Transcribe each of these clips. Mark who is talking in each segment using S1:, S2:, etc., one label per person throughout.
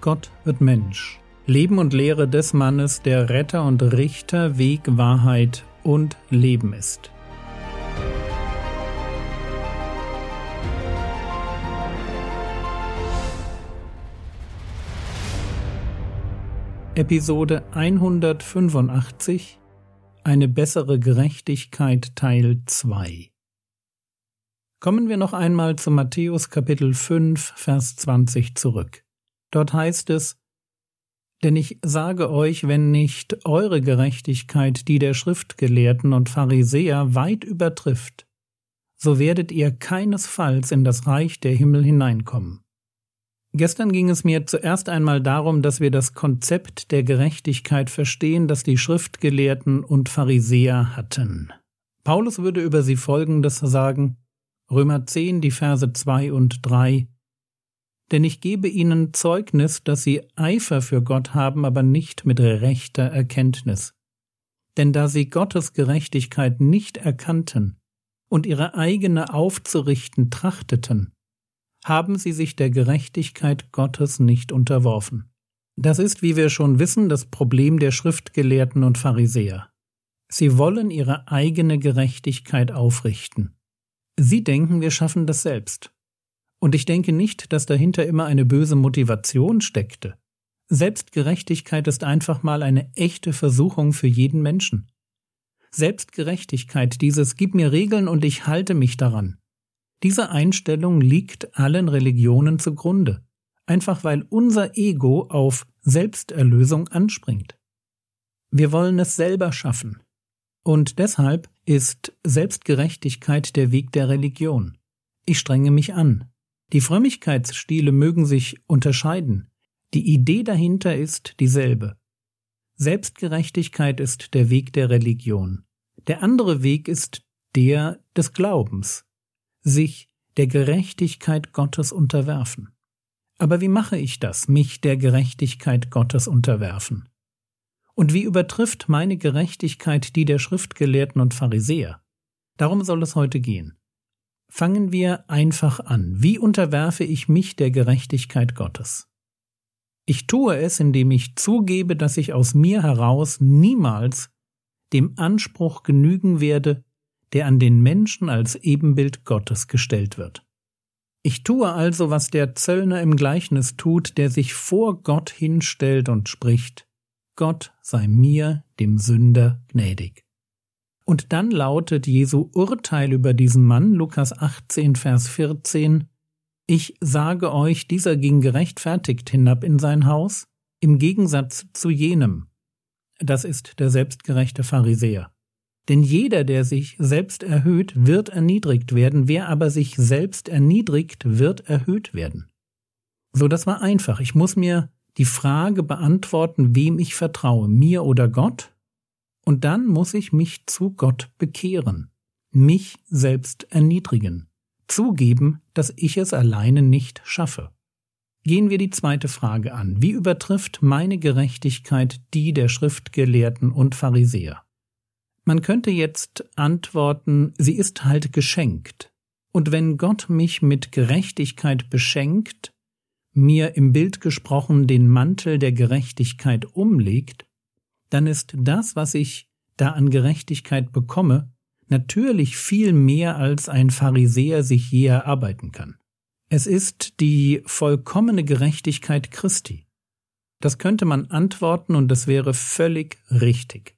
S1: Gott wird Mensch. Leben und Lehre des Mannes, der Retter und Richter, Weg, Wahrheit und Leben ist. Episode 185 Eine bessere Gerechtigkeit Teil 2 Kommen wir noch einmal zu Matthäus Kapitel 5 Vers 20 zurück. Dort heißt es Denn ich sage euch, wenn nicht eure Gerechtigkeit die der Schriftgelehrten und Pharisäer weit übertrifft, so werdet ihr keinesfalls in das Reich der Himmel hineinkommen. Gestern ging es mir zuerst einmal darum, dass wir das Konzept der Gerechtigkeit verstehen, das die Schriftgelehrten und Pharisäer hatten. Paulus würde über sie Folgendes sagen Römer 10, die Verse 2 und 3 Denn ich gebe ihnen Zeugnis, dass sie Eifer für Gott haben, aber nicht mit rechter Erkenntnis. Denn da sie Gottes Gerechtigkeit nicht erkannten und ihre eigene aufzurichten trachteten, haben sie sich der Gerechtigkeit Gottes nicht unterworfen. Das ist, wie wir schon wissen, das Problem der Schriftgelehrten und Pharisäer. Sie wollen ihre eigene Gerechtigkeit aufrichten. Sie denken, wir schaffen das selbst. Und ich denke nicht, dass dahinter immer eine böse Motivation steckte. Selbstgerechtigkeit ist einfach mal eine echte Versuchung für jeden Menschen. Selbstgerechtigkeit, dieses Gib mir Regeln und ich halte mich daran, diese Einstellung liegt allen Religionen zugrunde, einfach weil unser Ego auf Selbsterlösung anspringt. Wir wollen es selber schaffen. Und deshalb ist Selbstgerechtigkeit der Weg der Religion. Ich strenge mich an. Die Frömmigkeitsstile mögen sich unterscheiden. Die Idee dahinter ist dieselbe. Selbstgerechtigkeit ist der Weg der Religion. Der andere Weg ist der des Glaubens, sich der Gerechtigkeit Gottes unterwerfen. Aber wie mache ich das, mich der Gerechtigkeit Gottes unterwerfen? Und wie übertrifft meine Gerechtigkeit die der Schriftgelehrten und Pharisäer? Darum soll es heute gehen. Fangen wir einfach an. Wie unterwerfe ich mich der Gerechtigkeit Gottes? Ich tue es, indem ich zugebe, dass ich aus mir heraus niemals dem Anspruch genügen werde, der an den Menschen als Ebenbild Gottes gestellt wird. Ich tue also, was der Zöllner im Gleichnis tut, der sich vor Gott hinstellt und spricht, Gott sei mir, dem Sünder, gnädig. Und dann lautet Jesu Urteil über diesen Mann, Lukas 18, Vers 14, Ich sage euch, dieser ging gerechtfertigt hinab in sein Haus, im Gegensatz zu jenem. Das ist der selbstgerechte Pharisäer. Denn jeder, der sich selbst erhöht, wird erniedrigt werden, wer aber sich selbst erniedrigt, wird erhöht werden. So, das war einfach. Ich muss mir die Frage beantworten, wem ich vertraue, mir oder Gott, und dann muss ich mich zu Gott bekehren, mich selbst erniedrigen, zugeben, dass ich es alleine nicht schaffe. Gehen wir die zweite Frage an. Wie übertrifft meine Gerechtigkeit die der Schriftgelehrten und Pharisäer? Man könnte jetzt antworten, sie ist halt geschenkt. Und wenn Gott mich mit Gerechtigkeit beschenkt, mir im Bild gesprochen den Mantel der Gerechtigkeit umlegt, dann ist das, was ich da an Gerechtigkeit bekomme, natürlich viel mehr als ein Pharisäer sich je erarbeiten kann. Es ist die vollkommene Gerechtigkeit Christi. Das könnte man antworten und das wäre völlig richtig.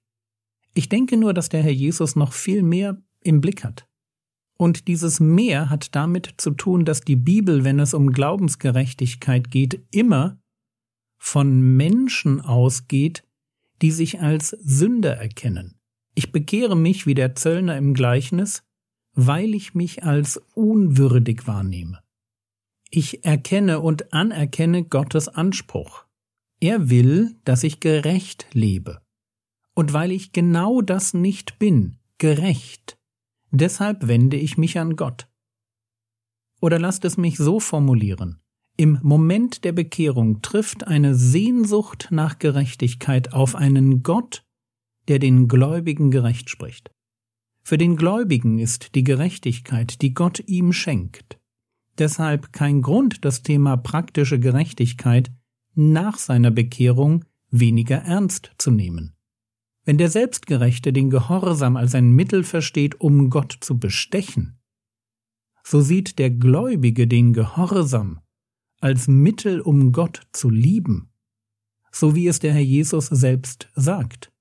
S1: Ich denke nur, dass der Herr Jesus noch viel mehr im Blick hat. Und dieses Mehr hat damit zu tun, dass die Bibel, wenn es um Glaubensgerechtigkeit geht, immer von Menschen ausgeht, die sich als Sünder erkennen. Ich bekehre mich wie der Zöllner im Gleichnis, weil ich mich als unwürdig wahrnehme. Ich erkenne und anerkenne Gottes Anspruch. Er will, dass ich gerecht lebe. Und weil ich genau das nicht bin, gerecht, deshalb wende ich mich an Gott. Oder lasst es mich so formulieren. Im Moment der Bekehrung trifft eine Sehnsucht nach Gerechtigkeit auf einen Gott, der den Gläubigen gerecht spricht. Für den Gläubigen ist die Gerechtigkeit, die Gott ihm schenkt, deshalb kein Grund, das Thema praktische Gerechtigkeit nach seiner Bekehrung weniger ernst zu nehmen. Wenn der Selbstgerechte den Gehorsam als ein Mittel versteht, um Gott zu bestechen, so sieht der Gläubige den Gehorsam als Mittel, um Gott zu lieben, so wie es der Herr Jesus selbst sagt.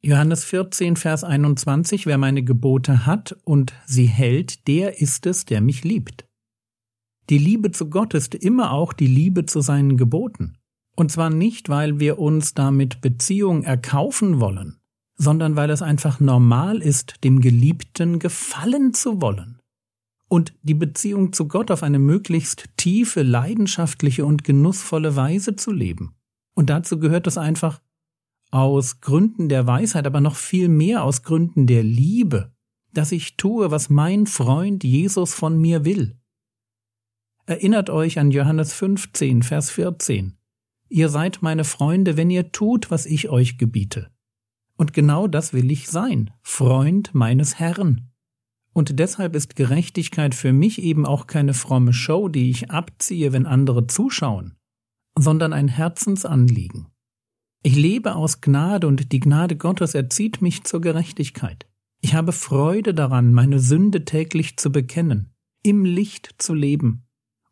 S1: Johannes 14, Vers 21, wer meine Gebote hat und sie hält, der ist es, der mich liebt. Die Liebe zu Gott ist immer auch die Liebe zu seinen Geboten. Und zwar nicht, weil wir uns damit Beziehung erkaufen wollen, sondern weil es einfach normal ist, dem Geliebten gefallen zu wollen. Und die Beziehung zu Gott auf eine möglichst tiefe, leidenschaftliche und genussvolle Weise zu leben. Und dazu gehört es einfach, aus Gründen der Weisheit, aber noch viel mehr aus Gründen der Liebe, dass ich tue, was mein Freund Jesus von mir will. Erinnert euch an Johannes 15, Vers 14. Ihr seid meine Freunde, wenn ihr tut, was ich euch gebiete. Und genau das will ich sein, Freund meines Herrn. Und deshalb ist Gerechtigkeit für mich eben auch keine fromme Show, die ich abziehe, wenn andere zuschauen, sondern ein Herzensanliegen. Ich lebe aus Gnade und die Gnade Gottes erzieht mich zur Gerechtigkeit. Ich habe Freude daran, meine Sünde täglich zu bekennen, im Licht zu leben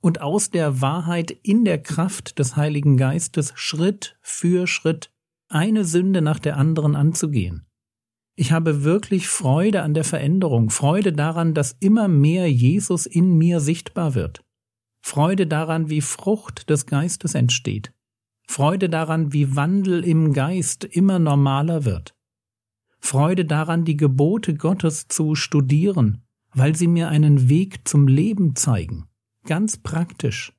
S1: und aus der Wahrheit in der Kraft des Heiligen Geistes Schritt für Schritt eine Sünde nach der anderen anzugehen. Ich habe wirklich Freude an der Veränderung, Freude daran, dass immer mehr Jesus in mir sichtbar wird, Freude daran, wie Frucht des Geistes entsteht, Freude daran, wie Wandel im Geist immer normaler wird. Freude daran, die Gebote Gottes zu studieren, weil sie mir einen Weg zum Leben zeigen, ganz praktisch.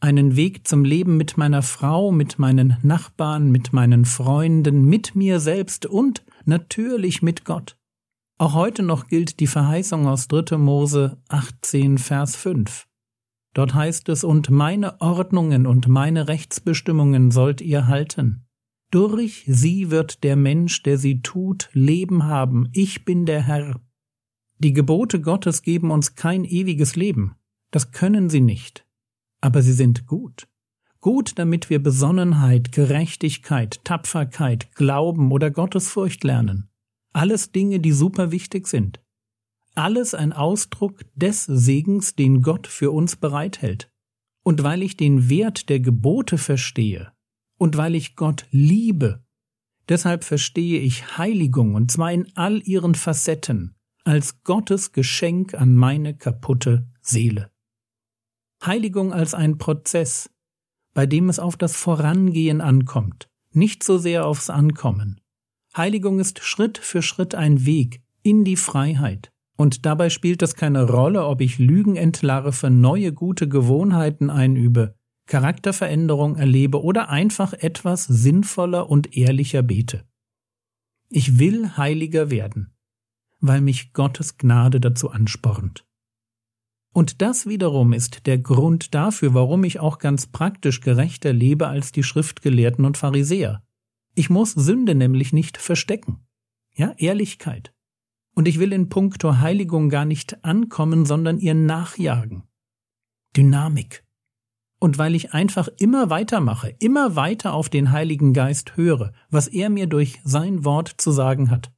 S1: Einen Weg zum Leben mit meiner Frau, mit meinen Nachbarn, mit meinen Freunden, mit mir selbst und natürlich mit Gott. Auch heute noch gilt die Verheißung aus 3. Mose 18, Vers 5. Dort heißt es, und meine Ordnungen und meine Rechtsbestimmungen sollt ihr halten. Durch sie wird der Mensch, der sie tut, Leben haben. Ich bin der Herr. Die Gebote Gottes geben uns kein ewiges Leben. Das können sie nicht. Aber sie sind gut. Gut, damit wir Besonnenheit, Gerechtigkeit, Tapferkeit, Glauben oder Gottesfurcht lernen. Alles Dinge, die super wichtig sind alles ein Ausdruck des Segens, den Gott für uns bereithält. Und weil ich den Wert der Gebote verstehe und weil ich Gott liebe, deshalb verstehe ich Heiligung und zwar in all ihren Facetten als Gottes Geschenk an meine kaputte Seele. Heiligung als ein Prozess, bei dem es auf das Vorangehen ankommt, nicht so sehr aufs Ankommen. Heiligung ist Schritt für Schritt ein Weg in die Freiheit, und dabei spielt es keine Rolle, ob ich Lügen entlarve, neue gute Gewohnheiten einübe, Charakterveränderung erlebe oder einfach etwas sinnvoller und ehrlicher bete. Ich will heiliger werden, weil mich Gottes Gnade dazu anspornt. Und das wiederum ist der Grund dafür, warum ich auch ganz praktisch gerechter lebe als die Schriftgelehrten und Pharisäer. Ich muss Sünde nämlich nicht verstecken. Ja, Ehrlichkeit. Und ich will in puncto Heiligung gar nicht ankommen, sondern ihr nachjagen. Dynamik. Und weil ich einfach immer weitermache, immer weiter auf den Heiligen Geist höre, was er mir durch sein Wort zu sagen hat,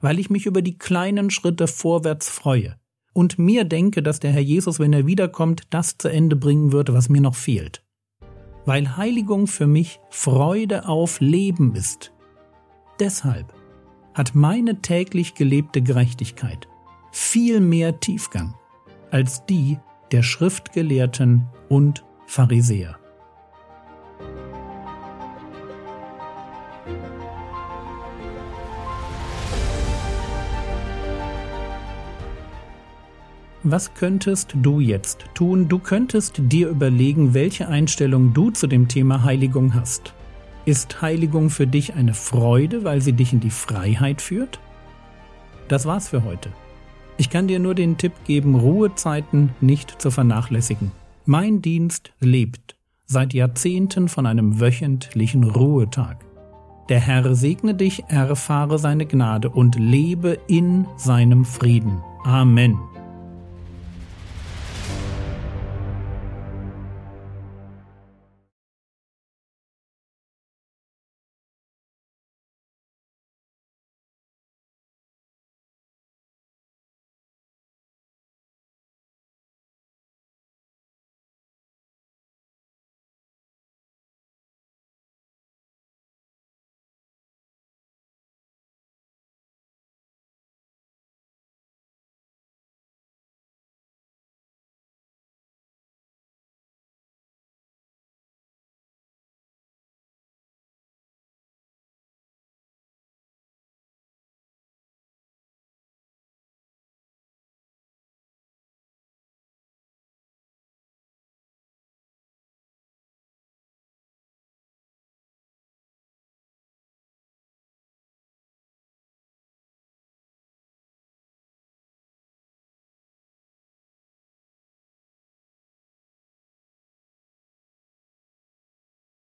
S1: weil ich mich über die kleinen Schritte vorwärts freue und mir denke, dass der Herr Jesus, wenn er wiederkommt, das zu Ende bringen wird, was mir noch fehlt. Weil Heiligung für mich Freude auf Leben ist. Deshalb hat meine täglich gelebte Gerechtigkeit viel mehr Tiefgang als die der Schriftgelehrten und Pharisäer. Was könntest du jetzt tun? Du könntest dir überlegen, welche Einstellung du zu dem Thema Heiligung hast. Ist Heiligung für dich eine Freude, weil sie dich in die Freiheit führt? Das war's für heute. Ich kann dir nur den Tipp geben, Ruhezeiten nicht zu vernachlässigen. Mein Dienst lebt seit Jahrzehnten von einem wöchentlichen Ruhetag. Der Herr segne dich, erfahre seine Gnade und lebe in seinem Frieden. Amen.